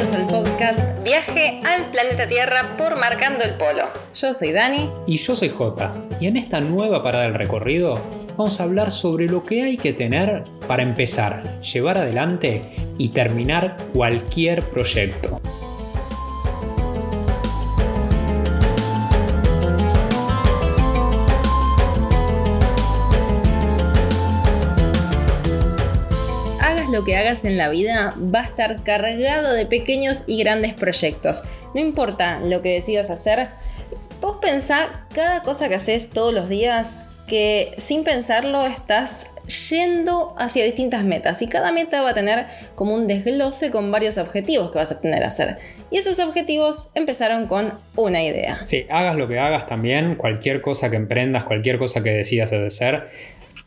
bienvenidos al podcast Viaje al planeta Tierra por Marcando el Polo. Yo soy Dani. Y yo soy Jota. Y en esta nueva parada del recorrido vamos a hablar sobre lo que hay que tener para empezar, llevar adelante y terminar cualquier proyecto. Lo que hagas en la vida va a estar cargado de pequeños y grandes proyectos. No importa lo que decidas hacer, vos pensá cada cosa que haces todos los días que sin pensarlo estás yendo hacia distintas metas y cada meta va a tener como un desglose con varios objetivos que vas a tener a hacer. Y esos objetivos empezaron con una idea. Sí, hagas lo que hagas también, cualquier cosa que emprendas, cualquier cosa que decidas hacer,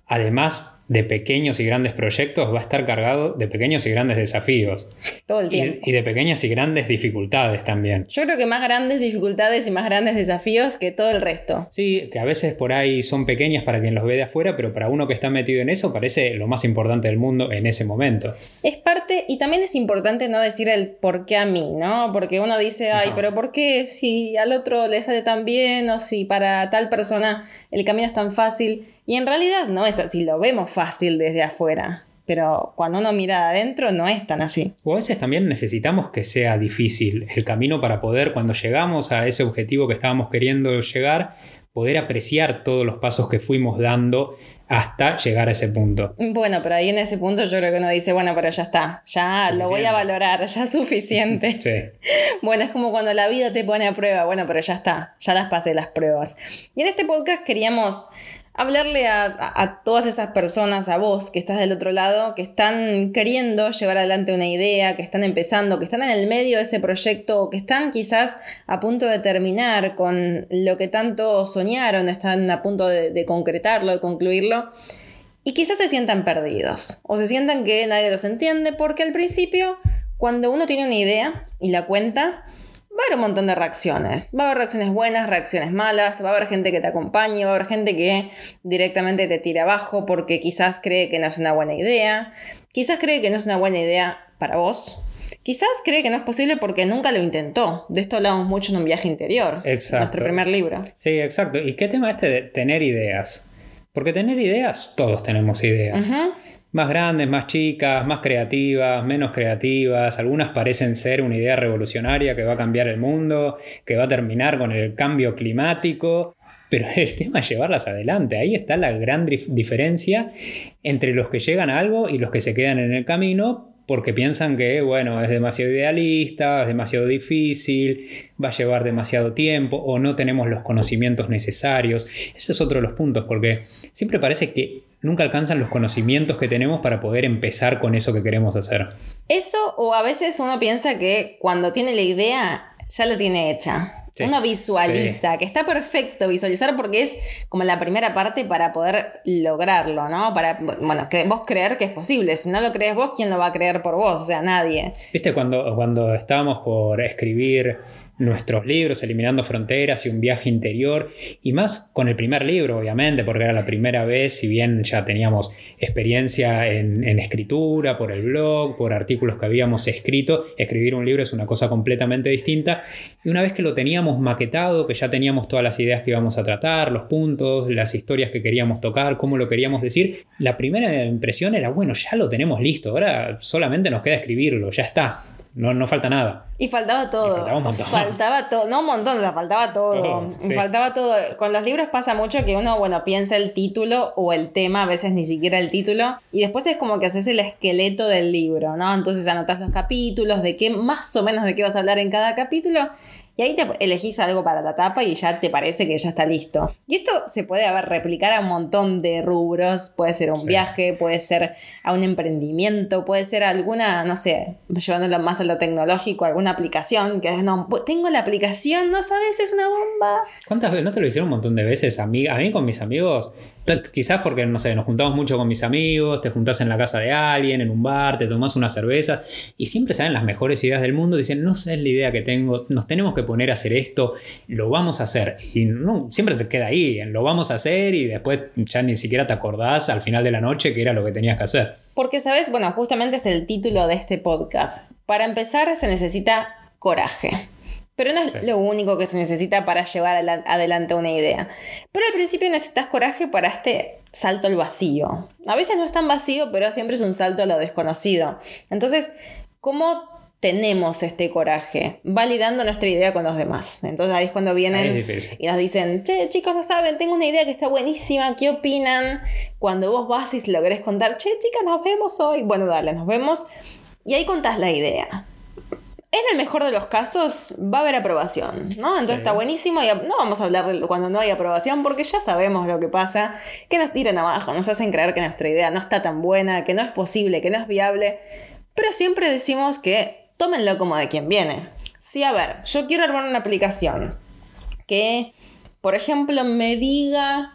además de pequeños y grandes proyectos va a estar cargado de pequeños y grandes desafíos. Todo el tiempo. Y, de pequeñas y grandes dificultades también. Yo creo que más grandes dificultades y más grandes desafíos que todo el resto. Sí, que a veces por ahí son pequeñas para quien los ve de afuera, pero para uno que está metido en eso parece lo más importante del mundo en ese momento. Es parte, y también es importante no decir el por qué a mí, ¿no? Porque uno dice, ay, pero ¿por qué si al otro le sale tan bien o si para tal persona el camino es tan fácil? Y en realidad no es así, lo vemos fácil desde afuera. Pero cuando uno mira adentro no es tan así. O a veces también necesitamos que sea difícil el camino para poder, cuando llegamos a ese objetivo que estábamos queriendo llegar, poder apreciar todos los pasos que fuimos dando hasta llegar a ese punto. Bueno, pero ahí en ese punto yo creo que uno dice, bueno, pero ya está, ya lo voy a valorar, ya es suficiente. sí. Bueno, es como cuando la vida te pone a prueba, bueno, pero ya está, ya las pasé las pruebas. Y en este podcast queríamos hablarle a, todas esas personas, a vos que estás del otro lado, que están queriendo llevar adelante una idea, que están empezando, que están en el medio de ese proyecto, que están quizás a punto de terminar con lo que tanto soñaron, están a punto de, de concretarlo, de concluirlo. Y quizás se sientan perdidos o se sientan que nadie los entiende porque al principio, cuando uno tiene una idea y la cuenta, va a haber un montón de reacciones. Va a haber reacciones buenas, reacciones malas, va a haber gente que te acompañe, va a haber gente que directamente te tira abajo porque quizás cree que no es una buena idea, quizás cree que no es una buena idea para vos. Quizás cree que no es posible porque nunca lo intentó. De esto hablamos mucho en un viaje interior. Exacto. Nuestro primer libro. Sí, exacto. ¿Y qué tema este de tener ideas? Porque tener ideas, todos tenemos ideas más grandes, más chicas, más creativas, menos creativas. Algunas parecen ser una idea revolucionaria que va a cambiar el mundo, que va a terminar con el cambio climático. Pero el tema es llevarlas adelante. Ahí está la gran diferencia entre los que llegan a algo y los que se quedan en el camino porque piensan que, bueno, es demasiado idealista, es demasiado difícil, va a llevar demasiado tiempo o no tenemos los conocimientos necesarios. Ese es otro de los puntos, porque siempre parece que nunca alcanzan los conocimientos que tenemos para poder empezar con eso que queremos hacer. Eso o a veces uno piensa que cuando tiene la idea ya la tiene hecha. Uno visualiza, que está perfecto visualizar porque es como la primera parte para poder lograrlo, ¿no? Para, bueno, vos creer que es posible. Si no lo crees vos, ¿quién lo va a creer por vos? O sea, nadie. Viste, cuando, cuando estábamos por escribir nuestros libros, Eliminando Fronteras y un viaje interior, y más con el primer libro, obviamente, porque era la primera vez, si bien ya teníamos experiencia en, escritura, por el blog, por artículos que habíamos escrito, escribir un libro es una cosa completamente distinta, y una vez que lo teníamos maquetado, que ya teníamos todas las ideas que íbamos a tratar, los puntos, las historias que queríamos tocar, cómo lo queríamos decir, la primera impresión era, bueno, ya lo tenemos listo, ahora solamente nos queda escribirlo, ya está, no, no falta nada. Y faltaba todo. faltaba un montón. Faltaba todo, no un montón, o sea, faltaba todo. Faltaba todo. Con los libros pasa mucho que uno, bueno, piensa el título o el tema, a veces ni siquiera el título, y después es como que haces el esqueleto del libro, ¿no? Entonces anotas los capítulos, de qué, más o menos de qué vas a hablar en cada capítulo, y ahí te elegís algo para la tapa y ya te parece que ya está listo. Y esto se puede ver, replicar a un montón de rubros. Puede ser un viaje, puede ser a un emprendimiento, puede ser alguna, no sé, llevándolo más a lo tecnológico, alguna aplicación que no, tengo la aplicación, no sabes, es una bomba. ¿Cuántas veces? ¿No te lo dijeron un montón de veces? A mí, a mí con mis amigos Quizás porque, no sé, nos juntamos mucho con mis amigos, te juntás en la casa de alguien, en un bar, te tomás una cerveza y siempre salen las mejores ideas del mundo. Dicen, no sé la idea que tengo, nos tenemos que poner a hacer esto, lo vamos a hacer. Y no, siempre te queda ahí, lo vamos a hacer y después ya ni siquiera te acordás al final de la noche que era lo que tenías que hacer. Porque, ¿sabes? Bueno, justamente es el título de este podcast. Para empezar se necesita coraje. Pero no es lo único que se necesita para llevar adelante una idea. Pero al principio necesitas coraje para este salto al vacío. A veces no es tan vacío, pero siempre es un salto a lo desconocido. Entonces, ¿cómo tenemos este coraje? Validando nuestra idea con los demás. Entonces ahí es cuando vienen y nos dicen, che, chicos, no saben, tengo una idea que está buenísima, ¿qué opinan? Cuando vos vas y se lo querés contar, che, chicas, nos vemos hoy. Bueno, dale, nos vemos. Y ahí contás la idea. En el mejor de los casos va a haber aprobación, ¿no? Entonces está buenísimo y no vamos a hablar cuando no hay aprobación porque ya sabemos lo que pasa, que nos tiran abajo, nos hacen creer que nuestra idea no está tan buena, que no es posible, que no es viable, pero siempre decimos que tómenlo como de quien viene. Sí, a ver, yo quiero armar una aplicación que, por ejemplo, me diga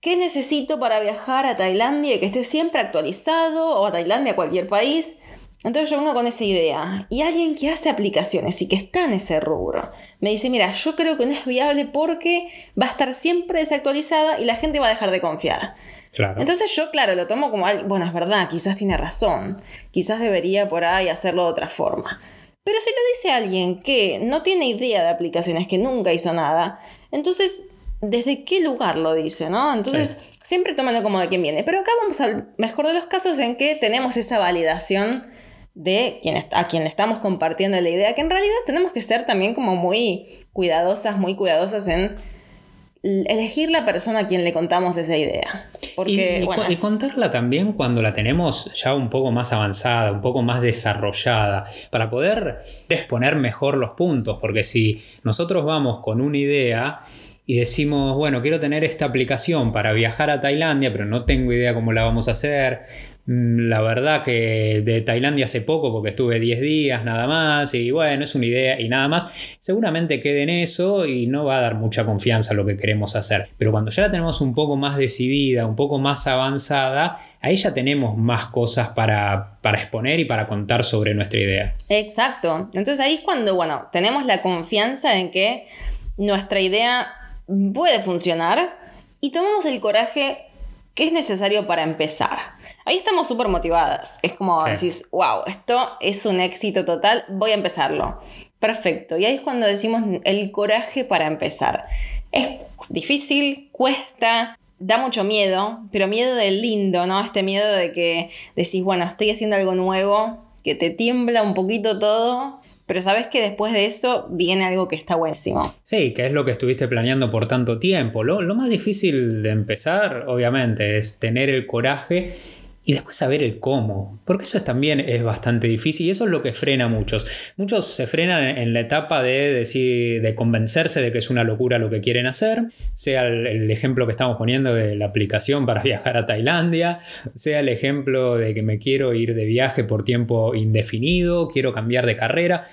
qué necesito para viajar a Tailandia y que esté siempre actualizado, o a Tailandia, a cualquier país, entonces yo vengo con esa idea y alguien que hace aplicaciones y que está en ese rubro me dice, mira, yo creo que no es viable porque va a estar siempre desactualizada y la gente va a dejar de confiar. Entonces yo, claro, lo tomo como, bueno, es verdad, quizás tiene razón, quizás debería por ahí hacerlo de otra forma. Pero si lo dice alguien que no tiene idea de aplicaciones, que nunca hizo nada, entonces, ¿desde qué lugar lo dice, no? Entonces, siempre tómalo como de quien viene. Pero acá vamos al mejor de los casos en que tenemos esa validación de quien, a quien estamos compartiendo la idea, que en realidad tenemos que ser también como muy cuidadosas, muy cuidadosas en elegir la persona a quien le contamos esa idea. Porque, y, y, contarla también cuando la tenemos ya un poco más avanzada, un poco más desarrollada, para poder exponer mejor los puntos, porque si nosotros vamos con una idea y decimos, bueno, quiero tener esta aplicación para viajar a Tailandia, pero no tengo idea cómo la vamos a hacer, la verdad que de Tailandia hace poco, porque estuve 10 días nada más, y bueno, es una idea y nada más, seguramente quede en eso y no va a dar mucha confianza lo que queremos hacer. Pero cuando ya la tenemos un poco más decidida, un poco más avanzada, ahí ya tenemos más cosas para, para exponer y para contar sobre nuestra idea. Exacto. Entonces ahí es cuando, bueno, tenemos la confianza en que nuestra idea puede funcionar y tomamos el coraje que es necesario para empezar. Ahí estamos súper motivadas. Es como decís, wow, esto es un éxito total, voy a empezarlo. Perfecto. Y ahí es cuando decimos el coraje para empezar. Es difícil, cuesta, da mucho miedo, pero miedo del lindo, ¿no? Este miedo de que decís, bueno, estoy haciendo algo nuevo, que te tiembla un poquito todo, pero sabes que después de eso viene algo que está buenísimo. Sí, que es lo que estuviste planeando por tanto tiempo. Lo, lo más difícil de empezar, obviamente, es tener el coraje y después saber el cómo, porque eso también es bastante difícil y eso es lo que frena a muchos. Muchos se frenan en la etapa de decir, de convencerse de que es una locura lo que quieren hacer, sea el, ejemplo que estamos poniendo de la aplicación para viajar a Tailandia, sea el ejemplo de que me quiero ir de viaje por tiempo indefinido, quiero cambiar de carrera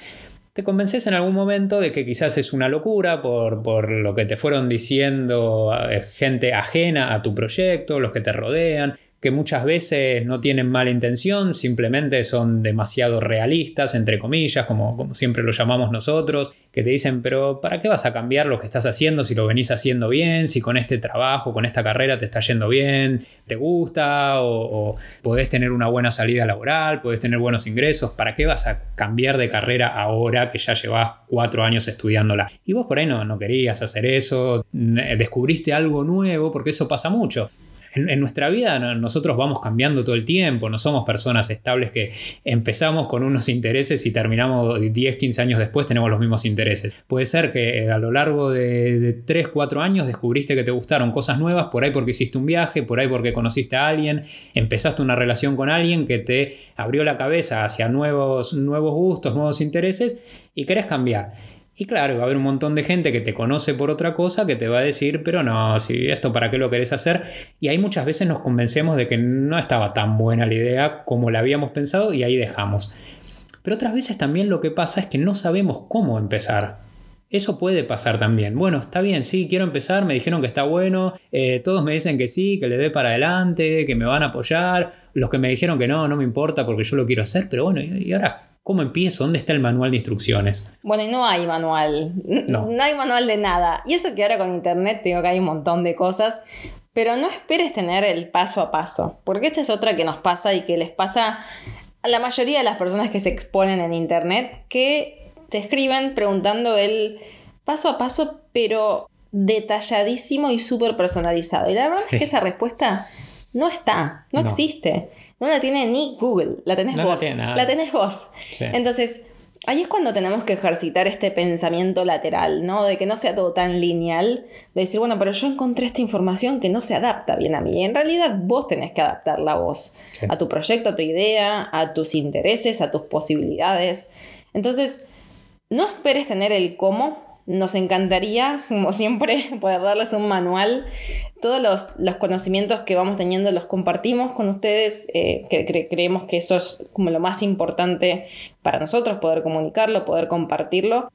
te convences en algún momento de que quizás es una locura por, por, lo que te fueron diciendo eh, gente ajena a tu proyecto, los que te rodean, que muchas veces no tienen mala intención, simplemente son demasiado realistas, entre comillas, como, como siempre lo llamamos nosotros, que te dicen, pero ¿para qué vas a cambiar lo que estás haciendo si lo venís haciendo bien, si con este trabajo, con esta carrera te está yendo bien, te gusta o, podés tener una buena salida laboral, podés tener buenos ingresos, ¿para qué vas a cambiar de carrera ahora que ya llevas cuatro años estudiándola? Y vos por ahí no, no querías hacer eso, descubriste algo nuevo, porque eso pasa mucho en, nuestra vida nosotros vamos cambiando todo el tiempo, no somos personas estables que empezamos con unos intereses y terminamos 10, 15 años después tenemos los mismos intereses. Puede ser que a lo largo de, de 3, 4 años descubriste que te gustaron cosas nuevas, por ahí porque hiciste un viaje, por ahí porque conociste a alguien, empezaste una relación con alguien que te abrió la cabeza hacia nuevos, nuevos gustos, nuevos intereses y querés cambiar. Y claro, va a haber un montón de gente que te conoce por otra cosa que te va a decir, pero no, si esto para qué lo querés hacer. Y ahí muchas veces nos convencemos de que no estaba tan buena la idea como la habíamos pensado y ahí dejamos. Pero otras veces también lo que pasa es que no sabemos cómo empezar. Eso puede pasar también. Bueno, está bien, sí, quiero empezar, me dijeron que está bueno, eh, todos me dicen que sí, que le dé para adelante, que me van a apoyar, los que me dijeron que no, no me importa porque yo lo quiero hacer, pero bueno, ¿y ahora ¿Cómo empiezo? ¿Dónde está el manual de instrucciones? Bueno, y no hay manual. No. no hay manual de nada. Y eso que ahora con internet digo que hay un montón de cosas. Pero no esperes tener el paso a paso. Porque esta es otra que nos pasa y que les pasa a la mayoría de las personas que se exponen en internet que te escriben preguntando el paso a paso, pero detalladísimo y súper personalizado. Y la verdad es que esa respuesta no está, no, existe. No la tiene ni Google, la tenés vos. La, tenés vos. Entonces, ahí es cuando tenemos que ejercitar este pensamiento lateral, ¿no? De que no sea todo tan lineal, de decir, bueno, pero yo encontré esta información que no se adapta bien a mí. en realidad vos tenés que adaptarla a vos, a tu proyecto, a tu idea, a tus intereses, a tus posibilidades. Entonces, no esperes tener el cómo. Nos encantaría, como siempre, poder darles un manual todos los, conocimientos que vamos teniendo los compartimos con ustedes. Eh, creemos que eso es como lo más importante para nosotros, poder comunicarlo, poder compartirlo.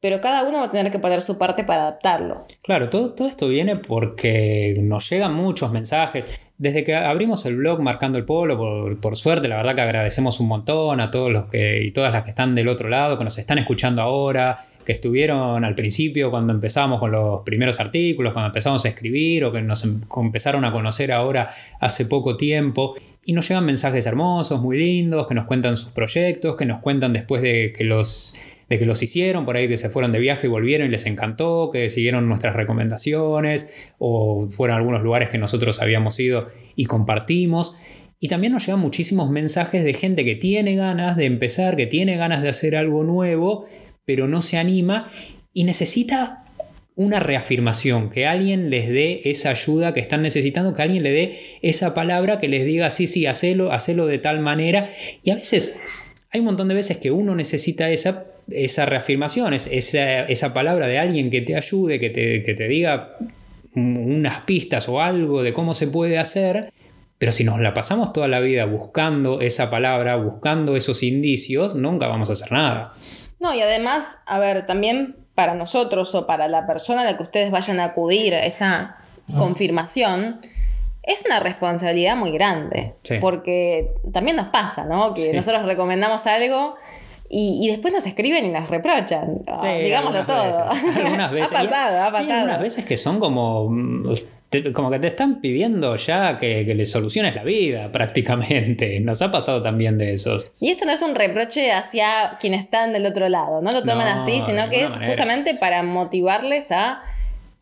Pero cada uno va a tener que poner su parte para adaptarlo. Claro, todo, todo esto viene porque nos llegan muchos mensajes. Desde que abrimos el blog Marcando el Polo, por, por, suerte, la verdad que agradecemos un montón a todos los que y todas las que están del otro lado, que nos están escuchando ahora, que estuvieron al principio cuando empezamos con los primeros artículos, cuando empezamos a escribir o que nos em, empezaron a conocer ahora hace poco tiempo. Y nos llegan mensajes hermosos, muy lindos, que nos cuentan sus proyectos, que nos cuentan después de que los de que los hicieron, por ahí que se fueron de viaje y volvieron y les encantó, que siguieron nuestras recomendaciones o fueron a algunos lugares que nosotros habíamos ido y compartimos. Y también nos llegan muchísimos mensajes de gente que tiene ganas de empezar, que tiene ganas de hacer algo nuevo pero no se anima y necesita una reafirmación, que alguien les dé esa ayuda que están necesitando, que alguien le dé esa palabra que les diga, sí, sí, hacelo, hacelo de tal manera. Y a veces, hay un montón de veces que uno necesita esa, esa reafirmación, esa, esa palabra de alguien que te ayude, que te, que te diga unas pistas o algo de cómo se puede hacer. Pero si nos la pasamos toda la vida buscando esa palabra, buscando esos indicios, nunca vamos a hacer nada. No, y además, a ver, también para nosotros o para la persona a la que ustedes vayan a acudir a esa confirmación, es una responsabilidad muy grande. Porque también nos pasa, ¿no? Que nosotros recomendamos algo y, después nos escriben y nos reprochan. digámoslo todo. Algunas veces. ha pasado, ha pasado. algunas veces que son como mm, como que te están pidiendo ya que, que les soluciones la vida prácticamente. Nos ha pasado también de esos. Y esto no es un reproche hacia quienes están del otro lado, no lo toman así, sino que es justamente para motivarles a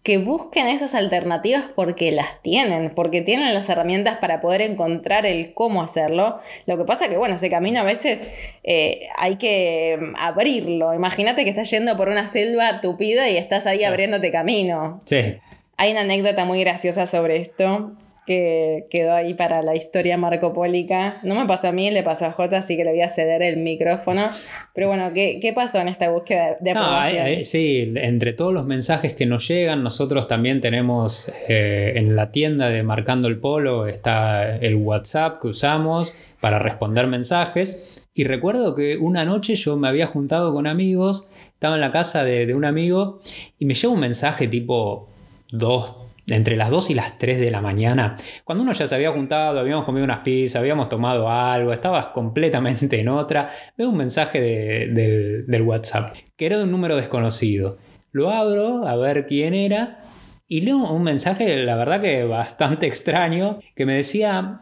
que busquen esas alternativas porque las tienen, porque tienen las herramientas para poder encontrar el cómo hacerlo. Lo que pasa que, bueno, ese camino a veces eh, hay que abrirlo. Imagínate que estás yendo por una selva tupida y estás ahí abriéndote camino. Sí. Hay una anécdota muy graciosa sobre esto que quedó ahí para la historia marcopólica. No me pasó a mí, le pasó a Jota, así que le voy a ceder el micrófono. Pero bueno, ¿qué, pasó en esta búsqueda de aprobación? sí, entre todos los mensajes que nos llegan, nosotros también tenemos eh, en la tienda de Marcando el Polo, está el WhatsApp que usamos para responder mensajes. Y recuerdo que una noche yo me había juntado con amigos, estaba en la casa de, de un amigo y me llegó un mensaje tipo dos, entre las 2 y las 3 de la mañana, cuando uno ya se había juntado, habíamos comido unas pizzas, habíamos tomado algo, estabas completamente en otra, veo un mensaje del, del WhatsApp, que era de un número desconocido. Lo abro a ver quién era y leo un mensaje, la verdad que bastante extraño, que me decía,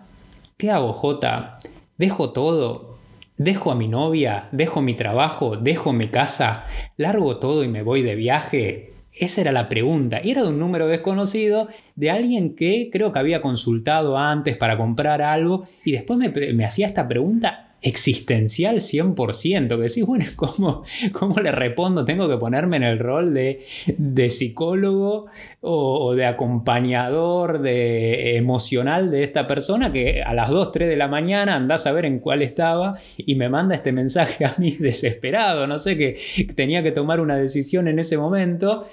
¿qué hago, Jota? ¿Dejo todo? ¿Dejo a mi novia? ¿Dejo mi trabajo? ¿Dejo mi casa? ¿Largo todo y me voy de viaje? Esa era la pregunta. Y era de un número desconocido de alguien que creo que había consultado antes para comprar algo y después me, hacía esta pregunta existencial 100%, que decís, bueno, ¿cómo, ¿cómo, le respondo? Tengo que ponerme en el rol de, de psicólogo o, de acompañador de, emocional de esta persona que a las 2, 3 de la mañana andás a ver en cuál estaba y me manda este mensaje a mí desesperado, no sé, que tenía que tomar una decisión en ese momento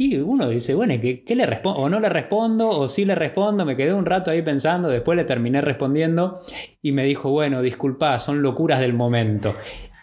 y uno dice, bueno, ¿qué, le respondo? O no le respondo, o sí le respondo. Me quedé un rato ahí pensando, después le terminé respondiendo y me dijo, bueno, disculpa, son locuras del momento.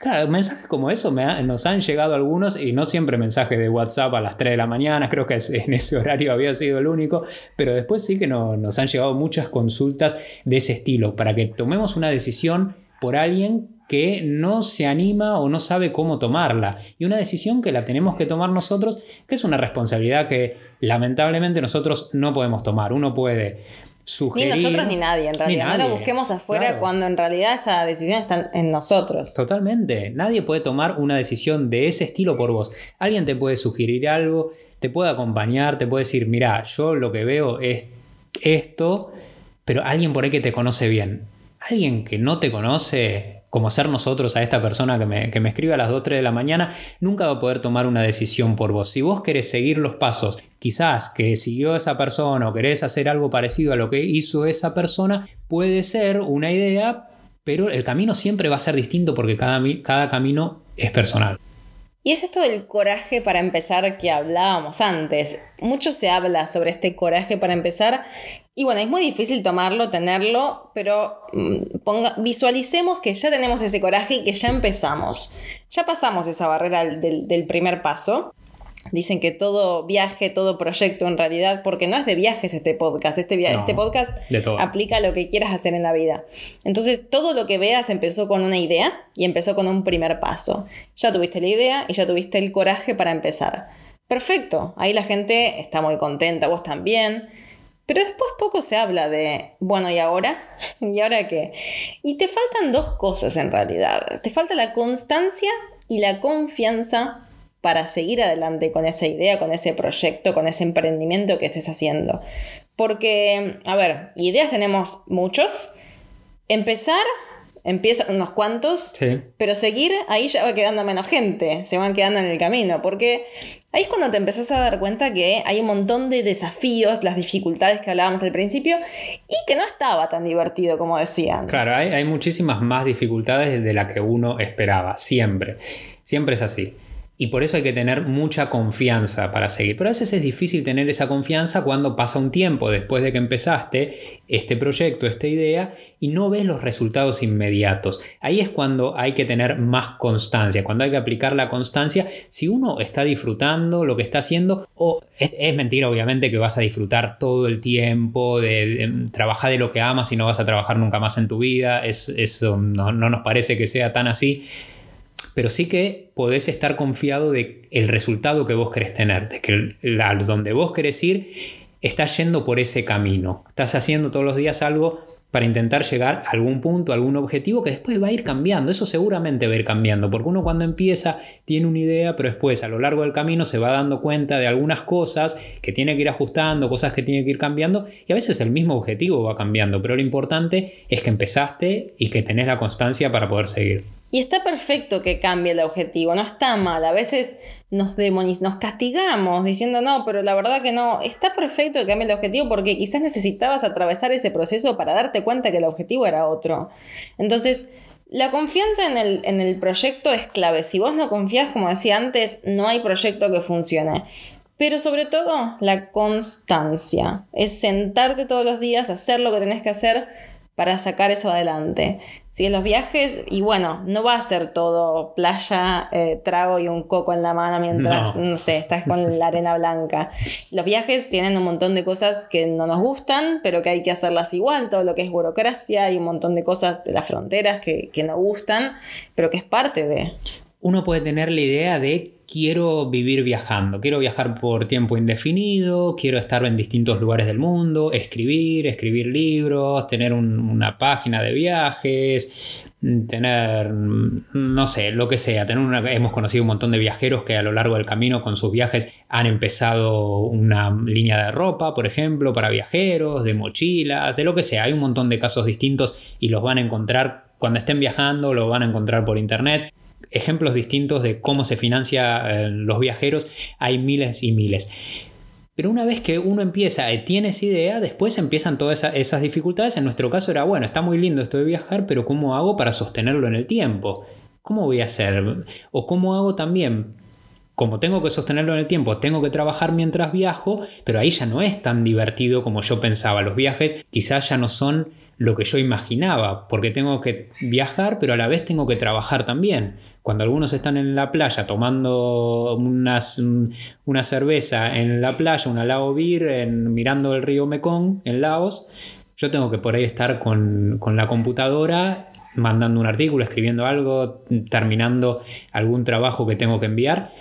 Claro, mensajes como eso nos han llegado algunos y no siempre mensajes de WhatsApp a las 3 de la mañana, creo que en ese horario había sido el único, pero después sí que nos han llegado muchas consultas de ese estilo, para que tomemos una decisión por alguien que no se anima o no sabe cómo tomarla. Y una decisión que la tenemos que tomar nosotros, que es una responsabilidad que lamentablemente nosotros no podemos tomar. Uno puede sugerir. Ni nosotros ni nadie, en realidad. no lo busquemos afuera cuando en realidad esa decisión está en nosotros. Totalmente. Nadie puede tomar una decisión de ese estilo por vos. Alguien te puede sugerir algo, te puede acompañar, te puede decir, mira, yo lo que veo es esto, pero alguien por ahí que te conoce bien. Alguien que no te conoce como ser nosotros a esta persona que me, que me escribe a las 2, 3 de la mañana, nunca va a poder tomar una decisión por vos. Si vos querés seguir los pasos, quizás que siguió esa persona o querés hacer algo parecido a lo que hizo esa persona, puede ser una idea, pero el camino siempre va a ser distinto porque cada, cada camino es personal. Y es esto del coraje para empezar que hablábamos antes. Mucho se habla sobre este coraje para empezar y bueno, es muy difícil tomarlo, tenerlo, pero mm, ponga, visualicemos que ya tenemos ese coraje y que ya empezamos. Ya pasamos esa barrera del, del primer paso. Dicen que todo viaje, todo proyecto en realidad, porque no es de viajes este podcast, este, este podcast aplica lo que quieras hacer en la vida. Entonces, todo lo que veas empezó con una idea y empezó con un primer paso. Ya tuviste la idea y ya tuviste el coraje para empezar. Perfecto, ahí la gente está muy contenta, vos también. Pero después poco se habla de, bueno, ¿y ahora? ¿Y ahora qué? Y te faltan dos cosas en realidad. Te falta la constancia y la confianza para seguir adelante con esa idea, con ese proyecto, con ese emprendimiento que estés haciendo. Porque, a ver, ideas tenemos muchos. Empezar empiezan unos cuantos, pero seguir ahí ya va quedando menos gente, se van quedando en el camino, porque ahí es cuando te empezás a dar cuenta que hay un montón de desafíos, las dificultades que hablábamos al principio, y que no estaba tan divertido como decían. Claro, hay, hay muchísimas más dificultades de las que uno esperaba, siempre, siempre es así. Y por eso hay que tener mucha confianza para seguir. Pero a veces es difícil tener esa confianza cuando pasa un tiempo después de que empezaste este proyecto, esta idea, y no ves los resultados inmediatos. Ahí es cuando hay que tener más constancia, cuando hay que aplicar la constancia. Si uno está disfrutando lo que está haciendo, o es, mentira obviamente que vas a disfrutar todo el tiempo, de, trabajar de lo que amas y no vas a trabajar nunca más en tu vida. Es, eso no nos parece que sea tan así pero sí que podés estar confiado de el resultado que vos querés tener, de que donde vos querés ir estás yendo por ese camino, estás haciendo todos los días algo para intentar llegar a algún punto, a algún objetivo que después va a ir cambiando. Eso seguramente va a ir cambiando, porque uno cuando empieza tiene una idea, pero después a lo largo del camino se va dando cuenta de algunas cosas que tiene que ir ajustando, cosas que tiene que ir cambiando, y a veces el mismo objetivo va cambiando, pero lo importante es que empezaste y que tenés la constancia para poder seguir. Y está perfecto que cambie el objetivo, no está mal. A veces nos demoniz nos castigamos diciendo no, pero la verdad que no. Está perfecto que cambie el objetivo porque quizás necesitabas atravesar ese proceso para darte cuenta que el objetivo era otro. Entonces, la confianza en el, en el proyecto es clave. Si vos no confías, como decía antes, no hay proyecto que funcione. Pero sobre todo, la constancia. Es sentarte todos los días, hacer lo que tenés que hacer para sacar eso adelante. Si en los viajes, y bueno, no va a ser todo playa, eh, trago y un coco en la mano mientras, no. sé, estás con la arena blanca. Los viajes tienen un montón de cosas que no nos gustan, pero que hay que hacerlas igual, todo lo que es burocracia, hay un montón de cosas de las fronteras que, que no gustan, pero que es parte de... Uno puede tener la idea de quiero vivir viajando, quiero viajar por tiempo indefinido, quiero estar en distintos lugares del mundo, escribir, escribir libros, tener una página de viajes, tener, no sé, lo que sea. Tener una, hemos conocido un montón de viajeros que a lo largo del camino con sus viajes han empezado una línea de ropa, por ejemplo, para viajeros, de mochilas, de lo que sea. Hay un montón de casos distintos y los van a encontrar cuando estén viajando, los van a encontrar por internet ejemplos distintos de cómo se financia eh, los viajeros, hay miles y miles. Pero una vez que uno empieza y tiene esa idea, después empiezan todas esas dificultades. En nuestro caso era, bueno, está muy lindo esto de viajar, pero ¿cómo hago para sostenerlo en el tiempo? ¿Cómo voy a hacer? O cómo hago también, como tengo que sostenerlo en el tiempo, tengo que trabajar mientras viajo, pero ahí ya no es tan divertido como yo pensaba. Los viajes quizás ya no son lo que yo imaginaba, porque tengo que viajar, pero a la vez tengo que trabajar también. Cuando algunos están en la playa tomando unas, una cerveza en la playa, una Lao Beer, mirando el río Mekong en Laos, yo tengo que por ahí estar con, con la computadora mandando un artículo, escribiendo algo, terminando algún trabajo que tengo que enviar.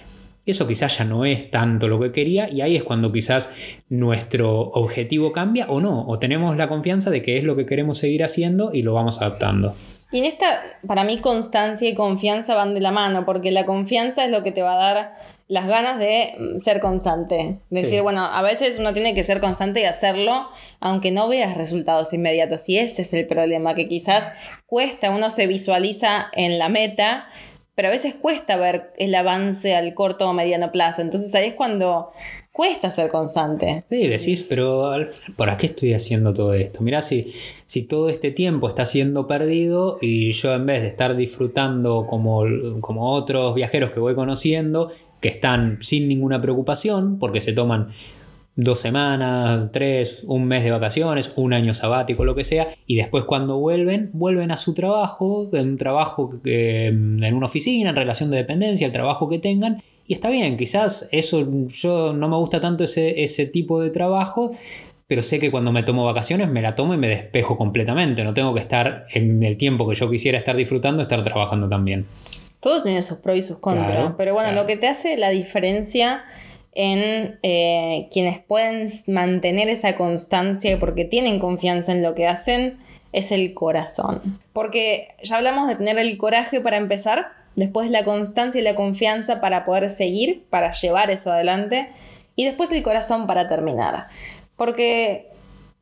Eso quizás ya no es tanto lo que quería y ahí es cuando quizás nuestro objetivo cambia o no, o tenemos la confianza de que es lo que queremos seguir haciendo y lo vamos adaptando. Y en esta, para mí, constancia y confianza van de la mano, porque la confianza es lo que te va a dar las ganas de mm, ser constante. Decir, bueno, a veces uno tiene que ser constante y hacerlo, aunque no veas resultados inmediatos. Y ese es el problema, que quizás cuesta, uno se visualiza en la meta, pero a veces cuesta ver el avance al corto o mediano plazo. Entonces ahí es cuando cuesta ser constante. Sí, decís, pero ¿por qué estoy haciendo todo esto? Mirá, si, si todo este tiempo está siendo perdido y yo en vez de estar disfrutando como, como otros viajeros que voy conociendo, que están sin ninguna preocupación, porque se toman dos semanas, tres, un mes de vacaciones, un año sabático, lo que sea, y después cuando vuelven, vuelven a su trabajo, en un trabajo en una oficina, en relación de dependencia, el trabajo que tengan, y está bien, quizás eso yo no me gusta tanto ese, ese tipo de trabajo, pero sé que cuando me tomo vacaciones me la tomo y me despejo completamente, no tengo que estar en el tiempo que yo quisiera estar disfrutando, estar trabajando también. Todo tiene sus pros y sus contras, pero bueno, lo que te hace la diferencia en eh, quienes pueden mantener esa constancia porque tienen confianza en lo que hacen es el corazón. Porque ya hablamos de tener el coraje para empezar, después la constancia y la confianza para poder seguir, para llevar eso adelante, y después el corazón para terminar. Porque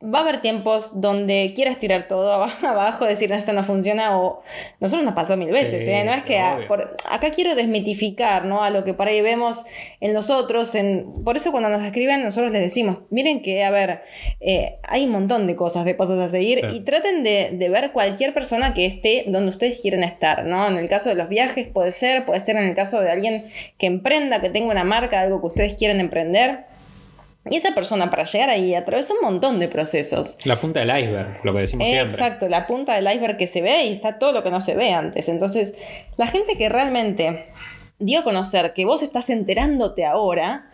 va a haber tiempos donde quieras tirar todo abajo, decir esto no funciona o nosotros nos pasó mil veces, ¿eh? no es que acá quiero desmitificar ¿no? a lo que por ahí vemos en los otros, en, por eso cuando nos escriben nosotros les decimos, miren que a ver, eh, hay un montón de cosas, de pasos a seguir y traten de, de, ver cualquier persona que esté donde ustedes quieren estar, ¿no? En el caso de los viajes puede ser, puede ser en el caso de alguien que emprenda, que tenga una marca, algo que ustedes quieren emprender y esa persona para llegar ahí atravesó un montón de procesos. La punta del iceberg, lo que decimos siempre. Exacto, la punta del iceberg que se ve y está todo lo que no se ve antes. Entonces, la gente que realmente dio a conocer que vos estás enterándote ahora,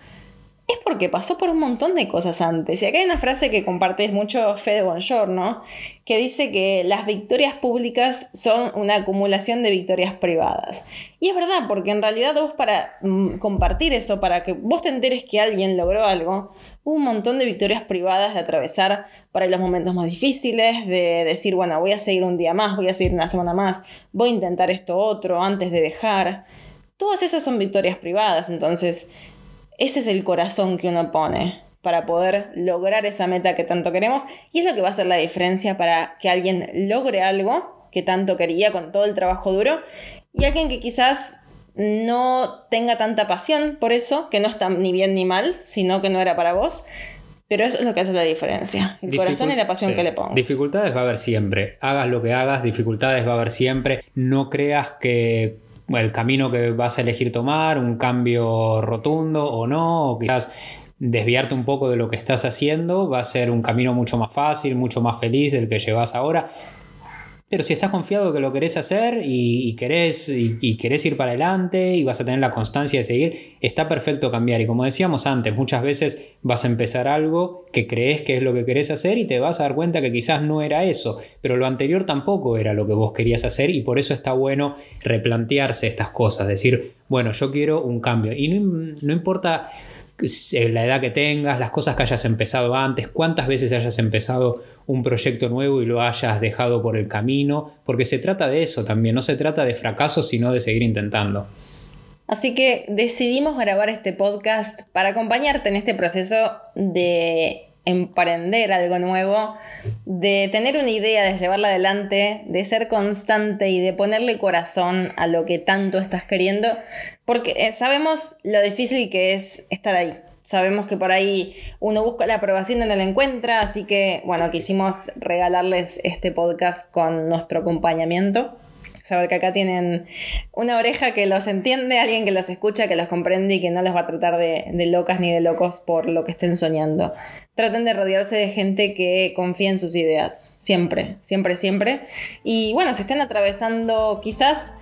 es porque pasó por un montón de cosas antes. Y acá hay una frase que compartes mucho Fede Bongiorno, que dice que las victorias públicas son una acumulación de victorias privadas. Y es verdad, porque en realidad vos para mm, compartir eso, para que vos te enteres que alguien logró algo, hubo un montón de victorias privadas de atravesar para los momentos más difíciles, de decir, bueno, voy a seguir un día más, voy a seguir una semana más, voy a intentar esto otro antes de dejar. Todas esas son victorias privadas, entonces ese es el corazón que uno pone para poder lograr esa meta que tanto queremos y es lo que va a hacer la diferencia para que alguien logre algo que tanto quería con todo el trabajo duro y alguien que quizás no tenga tanta pasión por eso, que no está ni bien ni mal, sino que no era para vos. Pero eso es lo que hace la diferencia. El corazón y la pasión que le pongo. Dificultades va a haber siempre. Hagas lo que hagas, dificultades va a haber siempre. No creas que el camino que vas a elegir tomar, un cambio rotundo o no, o quizás desviarte un poco de lo que estás haciendo, va a ser un camino mucho más fácil, mucho más feliz del que llevas ahora. Pero si estás confiado que lo querés hacer y, querés, y, querés ir para adelante y vas a tener la constancia de seguir, está perfecto cambiar. Y como decíamos antes, muchas veces vas a empezar algo que crees que es lo que querés hacer y te vas a dar cuenta que quizás no era eso, pero lo anterior tampoco era lo que vos querías hacer y por eso está bueno replantearse estas cosas, decir, bueno, yo quiero un cambio. Y no, no importa la edad que tengas, las cosas que hayas empezado antes, cuántas veces hayas empezado un proyecto nuevo y lo hayas dejado por el camino, porque se trata de eso también, no se trata de fracaso, sino de seguir intentando. Así que decidimos grabar este podcast para acompañarte en este proceso de emprender algo nuevo, de tener una idea, de llevarla adelante, de ser constante y de ponerle corazón a lo que tanto estás queriendo, porque eh, sabemos lo difícil que es estar ahí. Sabemos que por ahí uno busca la aprobación y no la encuentra, así que bueno, quisimos regalarles este podcast con nuestro acompañamiento saber que acá tienen una oreja que los entiende, alguien que los escucha, que los comprende y que no los va a tratar de, locas ni de locos por lo que estén soñando. Traten de rodearse de gente que confía en sus ideas, siempre, siempre, siempre. Y bueno, si están atravesando quizás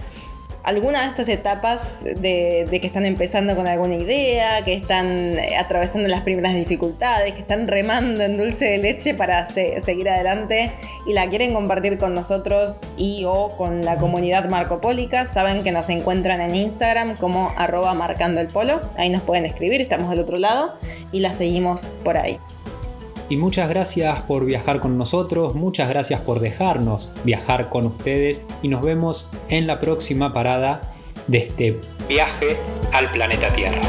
alguna de estas etapas de, que están empezando con alguna idea, que están atravesando las primeras dificultades, que están remando en dulce de leche para seguir adelante y la quieren compartir con nosotros y o con la comunidad marcopólica, saben que nos encuentran en Instagram como arroba marcando el polo. Ahí nos pueden escribir, estamos del otro lado y la seguimos por ahí. Y muchas gracias por viajar con nosotros, muchas gracias por dejarnos viajar con ustedes y nos vemos en la próxima parada de este viaje al planeta Tierra.